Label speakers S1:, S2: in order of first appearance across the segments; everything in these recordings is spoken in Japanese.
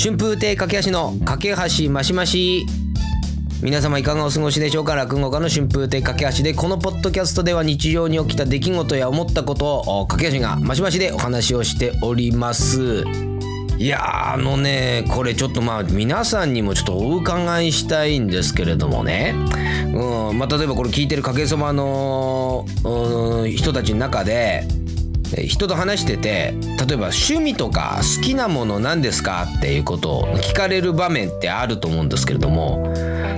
S1: 春風亭架橋の架橋マシマシ。皆様いかがお過ごしでしょうか落語家の春風亭架橋でこのポッドキャストでは日常に起きた出来事や思ったことを架橋がマシマシでお話をしております。いやあのねこれちょっとまあ皆さんにもちょっとお伺いしたいんですけれどもね、うんまあ、例えばこれ聞いてるかけそばの、うん、人たちの中で人と話してて例えば趣味とか好きなもの何ですか？っていうことを聞かれる場面ってあると思うんですけれども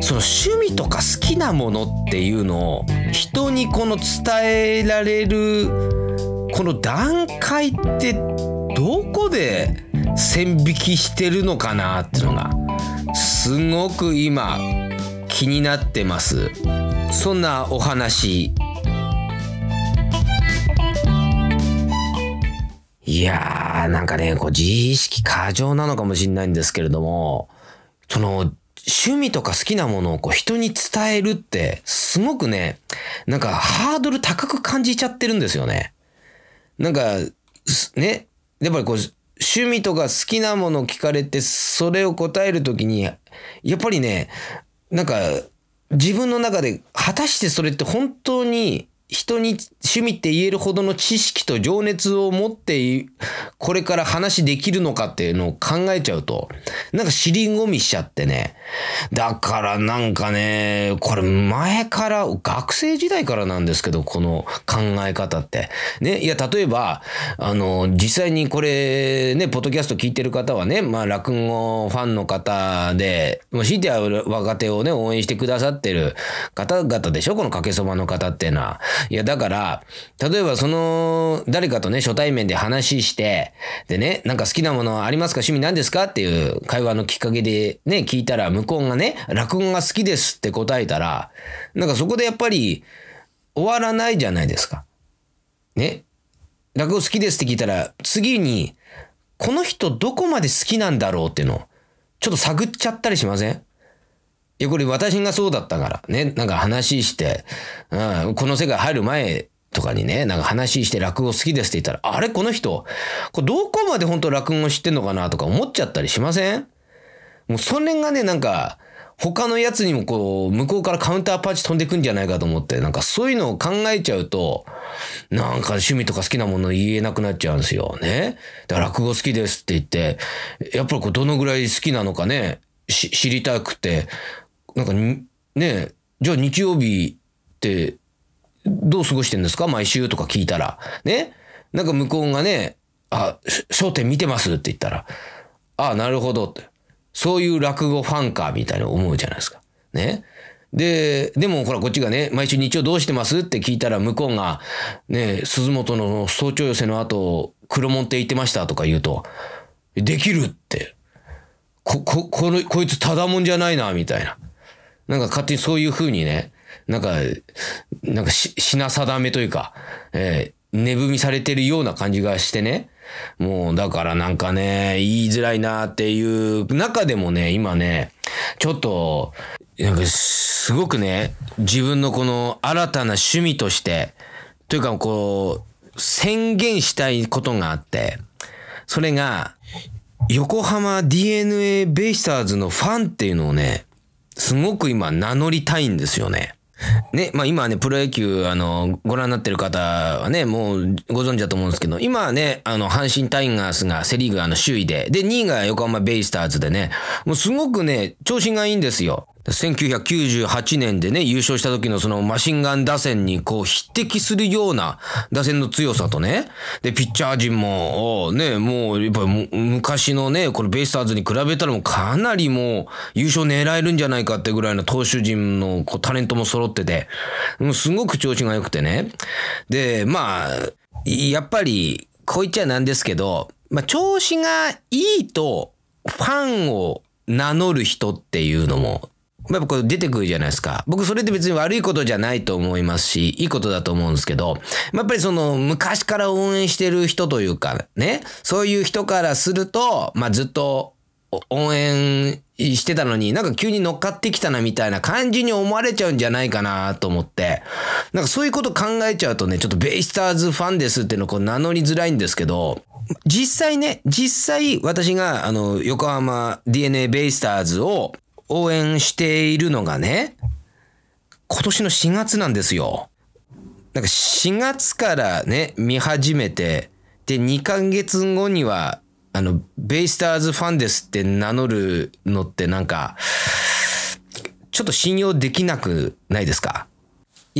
S1: その趣味とか好きなものっていうのを人にこの伝えられるこの段階ってどこで線引きしてるのかなっていうのがすごく今気になってます。そんなお話いやーなんかねこう自意識過剰なのかもしれないんですけれどもその趣味とか好きなものをこう人に伝えるってすごくねなんかハードル高く感じちゃってるんですよね。なんかねやっぱりこう趣味とか好きなものを聞かれて、それを答えるときに、やっぱりね、なんか、自分の中で、果たしてそれって本当に人に趣味って言えるほどの知識と情熱を持ってこれから話できるのかっていうのを考えちゃうとなんか尻込みしちゃってね。だからなんかねこれ前から学生時代からなんですけどこの考え方って。ねいや例えばあの実際にこれねポッドキャスト聞いてる方はねまあ落語ファンの方でもう強いては若手をね応援してくださってる方々でしょ？このかけそばの方っていうのは。いや、だから、例えばその、誰かとね、初対面で話して、でね、なんか好きなものありますか？趣味何ですか？っていう会話のきっかけでね、聞いたら、向こうがね、落語が好きですって答えたら、なんかそこでやっぱり、終わらないじゃないですか。ね。落語好きですって聞いたら、次に、この人どこまで好きなんだろうっていうのを、ちょっと探っちゃったりしません？いや、これ私がそうだったから、ね、なんか話して、うん、この世界入る前とかにね、なんか話して落語好きですって言ったら、あれ？この人、これどこまで本当落語知ってんのかなとか思っちゃったりしません？もうそれがね、なんか、他のやつにもこう、向こうからカウンターパンチ飛んでくんじゃないかと思って、なんかそういうのを考えちゃうと、なんか趣味とか好きなもの言えなくなっちゃうんですよ。ね。だから落語好きですって言って、やっぱりこうどのぐらい好きなのかね、知りたくて、なんかねじゃあ日曜日ってどう過ごしてんですか？毎週とか聞いたら。ね？なんか向こうがね、あ、焦点見てますって言ったら、ああ、なるほどって。そういう落語ファンか、みたいな思うじゃないですか。ね？で、でもほらこっちがね、毎週日曜どうしてますって聞いたら向こうが、ね、鈴本の早朝寄せの後、黒門って言ってましたとか言うと、できるって。こ、こ、この、こいつただもんじゃないな、みたいな。なんか勝手にそういう風にね、なんか、なんかし、品定めというか、えー、値踏みされてるような感じがしてね。もう、だからなんかね、言いづらいなっていう中でもね、今ね、ちょっと、なんかすごくね、自分のこの新たな趣味として、というかこう、宣言したいことがあって、それが、横浜 DNA ベイスターズのファンっていうのをね、すごく今名乗りたいんですよね。ね、まあ今ね、プロ野球、あの、ご覧になってる方はね、もうご存知だと思うんですけど、今はね、あの、阪神タイガースがセリーグあの首位で、で、2位が横浜ベイスターズでね、もうすごくね、調子がいいんですよ。1998年でね、優勝した時のそのマシンガン打線にこう匹敵するような打線の強さとね、で、ピッチャー陣も、ね、もうやっぱり昔のね、これベイスターズに比べたらもうかなりもう優勝狙えるんじゃないかってぐらいの投手陣のこうタレントも揃ってて、もうすごく調子が良くてね。で、まあ、やっぱり、こう言っちゃなんですけど、まあ、調子がいいと、ファンを名乗る人っていうのもやっぱこれ出てくるじゃないですか。僕それって別に悪いことじゃないと思いますし、いいことだと思うんですけど、やっぱりその昔から応援してる人というかね、そういう人からすると、まあずっと応援してたのになんか急に乗っかってきたなみたいな感じに思われちゃうんじゃないかなと思って、なんかそういうこと考えちゃうとね、ちょっとベイスターズファンですっていうのをこう名乗りづらいんですけど、実際ね、実際私があの横浜 DNA ベイスターズを応援しているのがね、今年の4月なんですよ。なんか4月からね、見始めて、で、2ヶ月後には、あの、ベイスターズファンですって名乗るのってなんか、ちょっと信用できなくないですか？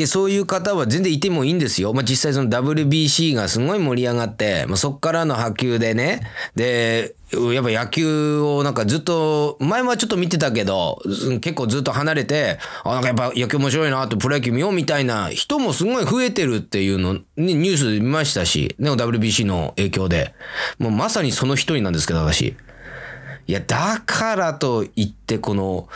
S1: いや、そういう方は全然いてもいいんですよ。まあ、実際その WBC がすごい盛り上がって、まあ、そっからの波及でね、で、やっぱ野球をなんかずっと、前はちょっと見てたけど、結構ずっと離れて、あ、なんかやっぱ野球面白いなとプロ野球見ようみたいな人もすごい増えてるっていうの、ニュースで見ましたし、ね、WBC の影響で。もうまさにその一人なんですけど、私。いや、だからといってこの、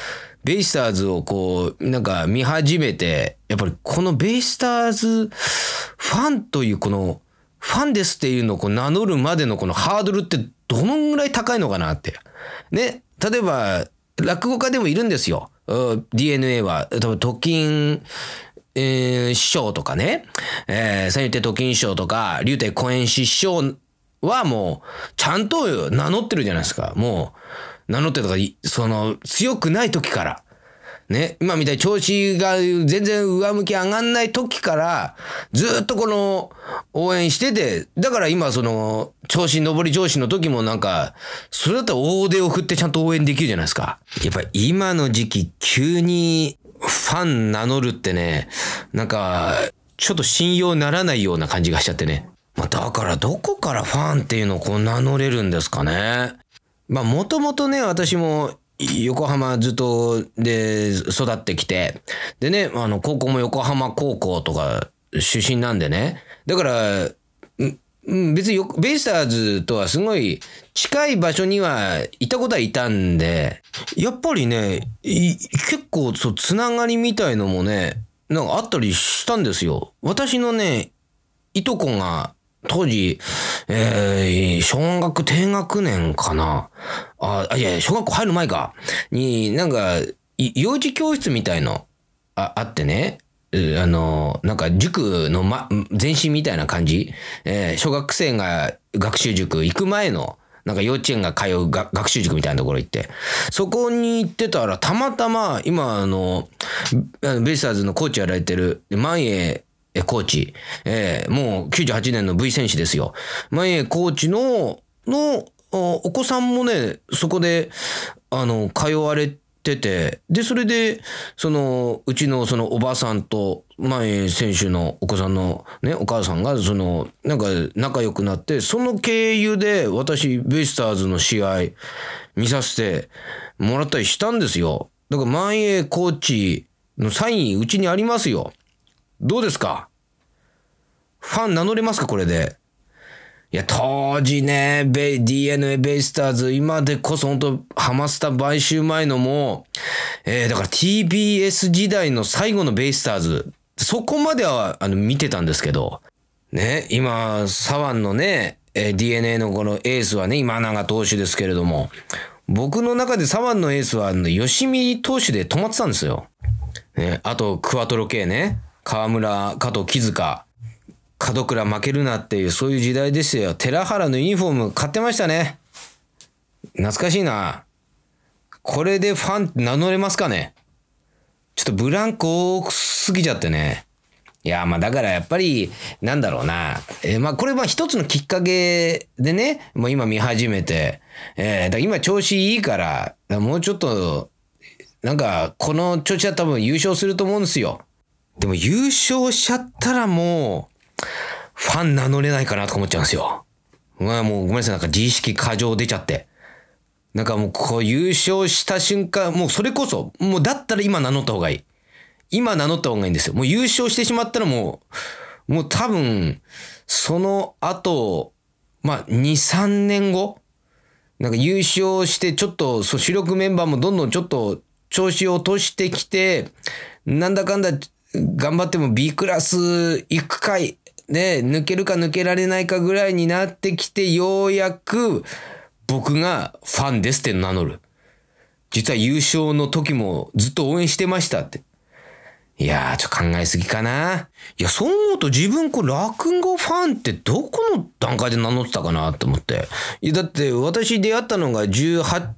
S1: ベイスターズをこう、なんか見始めて、やっぱりこのベイスターズファンというこの、ファンですっていうのをこう名乗るまでのこのハードルってどのぐらい高いのかなって。ね、例えば、落語家でもいるんですよ。DNA は、多分、特勤、えー、師匠とかね、えー、三遊亭特勤師匠とか、竜亭公演師匠はもう、ちゃんと名乗ってるじゃないですか。もう、名乗ってとか、その、強くない時から。ね、今みたいに調子が全然上向き上がんない時から、ずっとこの、応援してて、だから今その、調子上り調子の時もなんか、それだったら大手を振ってちゃんと応援できるじゃないですか。やっぱり今の時期、急にファン名乗るってね、なんか、ちょっと信用ならないような感じがしちゃってね。まあ、だからどこからファンっていうのをこう名乗れるんですかね。まあもともとね、私も横浜ずっとで育ってきて、でね、あの高校も横浜高校とか出身なんでね。だから、別にベイスターズとはすごい近い場所にはいたことはいたんで、やっぱりね、結構そう、つながりみたいのもね、なんかあったりしたんですよ。私のね、いとこが当時、えー、小学低学年かな。あ、いや、小学校入る前か。に、なんか、幼児教室みたいのああってね。あの、なんか塾の、ま、前身みたいな感じ。えー、小学生が学習塾行く前の、なんか幼稚園が通う学習塾みたいなところ行って、そこに行ってたら、たまたま、今、あの、ベイスターズのコーチやられてる、万栄え、コーチ、えー、もう98年の V 選手ですよ。前コーチの、の、お子さんもね、そこで、あの、通われてて、で、それで、その、うちのそのおばさんと、前選手のお子さんのね、お母さんが、その、なんか仲良くなって、その経由で私、ベイスターズの試合見させてもらったりしたんですよ。だから、前コーチのサイン、うちにありますよ。どうですか？ファン名乗れますかこれで？いや、当時ね、ベ、DNA ベイスターズ、今でこそ本当ハマスタ買収前のも、えー、だから TBS 時代の最後のベイスターズ、そこまでは、あの、見てたんですけど、ね、今、左腕のね、えー、DNA のこのエースはね、今永投手ですけれども、僕の中で左腕のエースは、あの吉見投手で止まってたんですよ。ね、あと、クワトロ系ね。河村、加藤、木塚、門倉負けるなっていう、そういう時代ですよ。寺原のユニフォーム買ってましたね。懐かしいな。これでファン名乗れますかねちょっとブランコ多すぎちゃってね。いや、まあだからやっぱり、なんだろうな。えー、まあこれは一つのきっかけでね、もう今見始めて、えー、だ今調子いいから、もうちょっと、なんか、この調子は多分優勝すると思うんですよ。でも優勝しちゃったらもう、ファン名乗れないかなとか思っちゃうんですよ。まあもうごめんなさい、なんか自意識過剰出ちゃって。なんかもうこう優勝した瞬間、もうそれこそ、もうだったら今名乗った方がいい。今名乗った方がいいんですよ。もう優勝してしまったらもう、もう多分、その後、まあ2、3年後、なんか優勝してちょっと、そう主力メンバーもどんどんちょっと調子を落としてきて、なんだかんだ頑張っても B クラス行くかい、ね、抜けるか抜けられないかぐらいになってきて、ようやく僕がファンですって名乗る。実は優勝の時もずっと応援してましたって。いやー、ちょっと考えすぎかな。いや、そう思うと自分、こう、落語ファンってどこの段階で名乗ってたかなと思って。いや、だって私出会ったのが18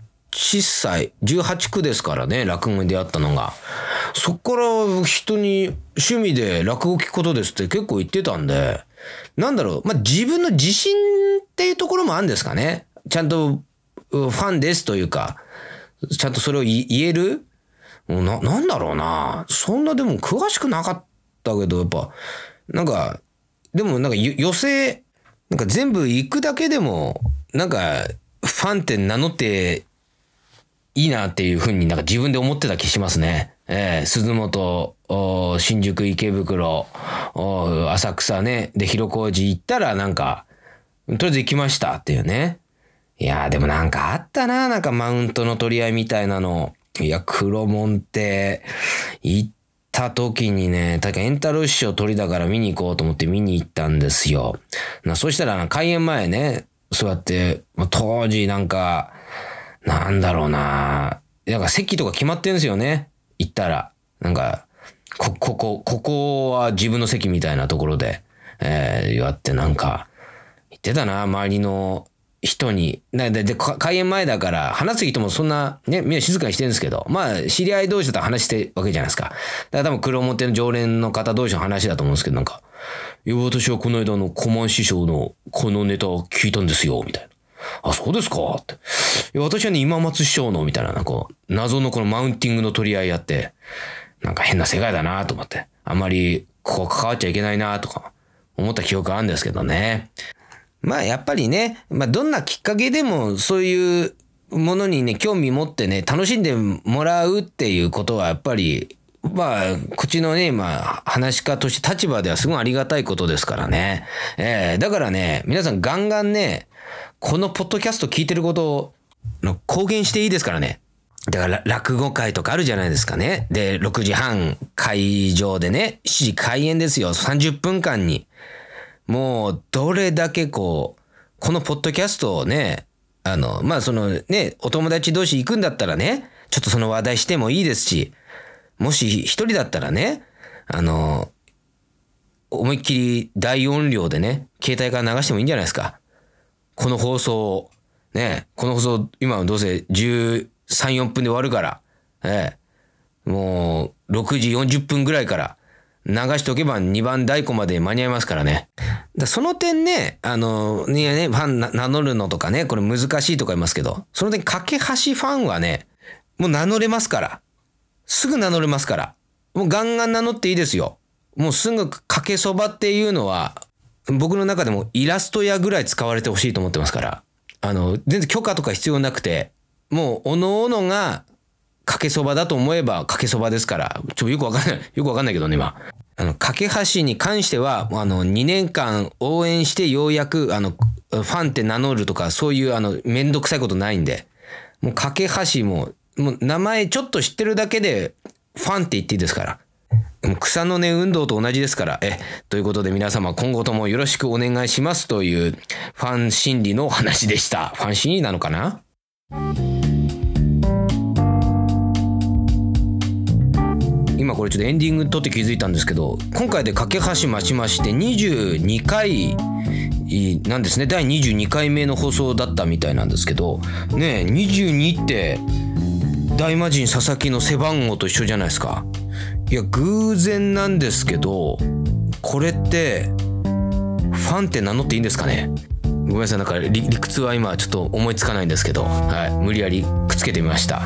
S1: 歳、18区ですからね、落語に出会ったのが。そっから人に趣味で落語聞くことですって結構言ってたんで、なんだろう、まあ、自分の自信っていうところもあるんですかね。ちゃんとファンですというか、ちゃんとそれを言える？な、なんだろうな。そんなでも詳しくなかったけど、やっぱ、なんか、でもなんか寄せ、なんか全部行くだけでも、なんか、ファンって名乗っていいなっていうふうになんか自分で思ってた気しますね。えー、鈴本、新宿池袋、浅草ね、で、広小路行ったらなんか、とりあえず行きましたっていうね。いやーでもなんかあったな、なんかマウントの取り合いみたいなの。いや、黒門って、行った時にね、確かエンタロー師匠鳥だから見に行こうと思って見に行ったんですよ。なそしたら開演前ね、そうやって、当時なんか、なんだろうななんか席とか決まってんですよね。行ったら。なんか、こ、ここ、ここは自分の席みたいなところで、えー、言わってなんか、言ってたな、周りの人に。で、で、開演前だから、話す人もそんな、ね、みんな静かにしてるんですけど、まあ、知り合い同士だったら話してるわけじゃないですか。だから多分黒表の常連の方同士の話だと思うんですけど、なんか、いや、私はこの間の小満師匠のこのネタを聞いたんですよ、みたいな。あ、そうですか？って。私はね、今松師匠の、みたいな、なんか、謎のこのマウンティングの取り合いやって、なんか変な世界だなと思って、あんまり、ここ関わっちゃいけないなとか、思った記憶あるんですけどね。まあやっぱりね、まあどんなきっかけでもそういうものにね、興味持ってね、楽しんでもらうっていうことはやっぱり、まあ、こっちのね、まあ、話し家として立場ではすごいありがたいことですからね。えー、だからね、皆さんガンガンね、このポッドキャスト聞いてることをの公言していいですからね。だから落語会とかあるじゃないですかね。で、6時半会場でね、7時開演ですよ。30分間に。もう、どれだけこう、このポッドキャストをね、あの、まあ、そのね、お友達同士行くんだったらね、ちょっとその話題してもいいですし、もし一人だったらね、あの、思いっきり大音量でね、携帯から流してもいいんじゃないですか。この放送、ね、この放送、今どうせ13、4分で終わるから、ええ、もう6時40分ぐらいから流しておけば2番太鼓まで間に合いますからね。だその点ね、あの、ね、ね、ファン名乗るのとかね、これ難しいとか言いますけど、その点、架け橋ファンはね、もう名乗れますから。すぐ名乗れますから。もうガンガン名乗っていいですよ。もうすぐかけそばっていうのは、僕の中でもイラスト屋ぐらい使われてほしいと思ってますから。あの、全然許可とか必要なくて、もう、おのおのがかけそばだと思えばかけそばですから、ちょ、よくわかんない、よくわかんないけどね、今。あの、架け橋に関しては、あの、2年間応援してようやく、あの、ファンって名乗るとか、そういう、あの、めんどくさいことないんで、もう架け橋も、もう名前ちょっと知ってるだけで、ファンって言っていいですから。草の根運動と同じですから。え、ということで皆様今後ともよろしくお願いしますというファン心理の話でした。ファン心理なのかな？今これちょっとエンディング撮って気づいたんですけど今回で架け橋増しまして22回なんですね第22回目の放送だったみたいなんですけどねえ22って大魔神佐々木の背番号と一緒じゃないですかいや偶然なんですけどこれってファンって名乗っていいんですかね？ごめんなさい。なんか理屈は今ちょっと思いつかないんですけど、はい、無理やりくっつけてみました。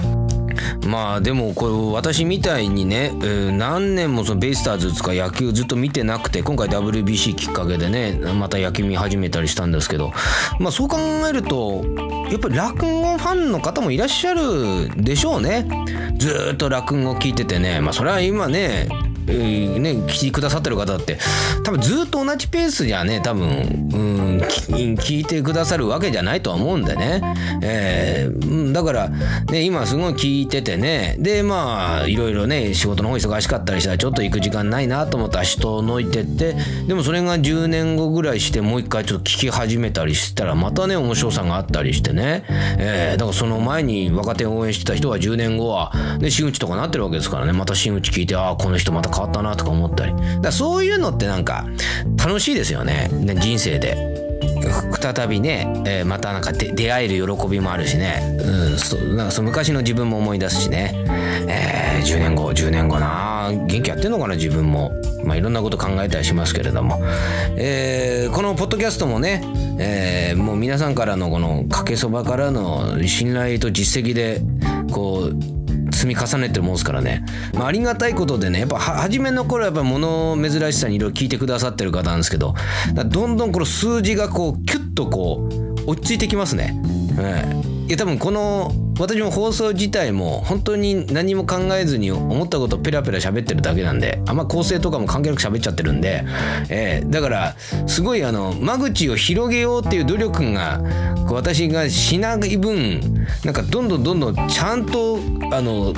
S1: まあでもこれ私みたいにね、えー、何年もそのベイスターズとか野球ずっと見てなくて今回 WBC きっかけでねまた野球見始めたりしたんですけどまあそう考えるとやっぱり落語ファンの方もいらっしゃるでしょうね。ずっと落語聞いててね。まあそれは今ねえー、ね、聞いてくださってる方って多分ずっと同じペースじゃね多分、うん、聞いてくださるわけじゃないとは思うんでね、えー、だから、ね、今すごい聞いててね。でまあいろいろね仕事の方忙しかったりしたらちょっと行く時間ないなと思ったら人のいてってでもそれが10年後ぐらいしてもう一回ちょっと聞き始めたりしたらまたね面白さがあったりしてね、えー、だからその前に若手を応援してた人は10年後は、ね、真打ちとかなってるわけですからね。また真打ち聞いてああこの人また変わったなとか思ったり。だそういうのってなんか楽しいですよね。人生で。再びね、えー、またなんか出会える喜びもあるしね、うん、そなんかそ昔の自分も思い出すしね、えー、10年後10年後な。元気やってんのかな自分も、まあ、いろんなこと考えたりしますけれども、えー、このポッドキャストもね、えー、もう皆さんからのこのかけそばからの信頼と実績でこう積み重ねてるもんですからね、まあ、ありがたいことでねやっぱ初めの頃やっぱ物珍しさにいろいろ聞いてくださってる方なんですけどどんどんこの数字がこうキュッとこう落ち着いてきますね。うんいや多分この私も放送自体も本当に何も考えずに思ったことペラペラ喋ってるだけなんであんま構成とかも関係なく喋っちゃってるんで、えー、だからすごいあの間口を広げようっていう努力が私がしない分なんかどんどんどんどんちゃんとあの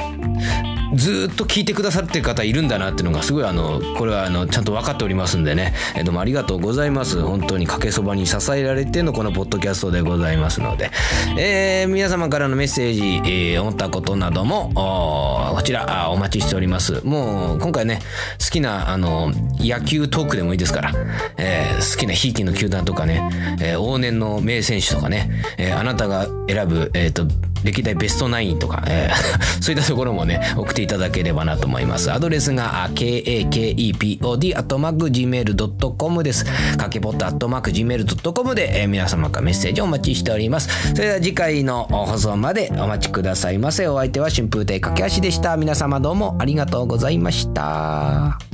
S1: ずっと聞いてくださってる方いるんだなっていうのがすごいあのこれはあのちゃんと分かっておりますんでね、えどうもありがとうございます。本当にかけそばに支えられてのこのポッドキャストでございますので、えー、皆様からのメッセージ、えー、思ったことなどもこちらお待ちしております。もう今回ね好きなあの野球トークでもいいですから、えー、好きなひいきの球団とかね、え往年の名選手とかね、えあなたが選ぶえっ、と歴代ベストナインとか、えー、そういったところもね、送っていただければなと思います。アドレスが kakepod.gmail.com です。かけぽっと .gmail.com で、えー、皆様からメッセージをお待ちしております。それでは次回の放送までお待ちくださいませ。お相手は春風亭かけ足でした。皆様どうもありがとうございました。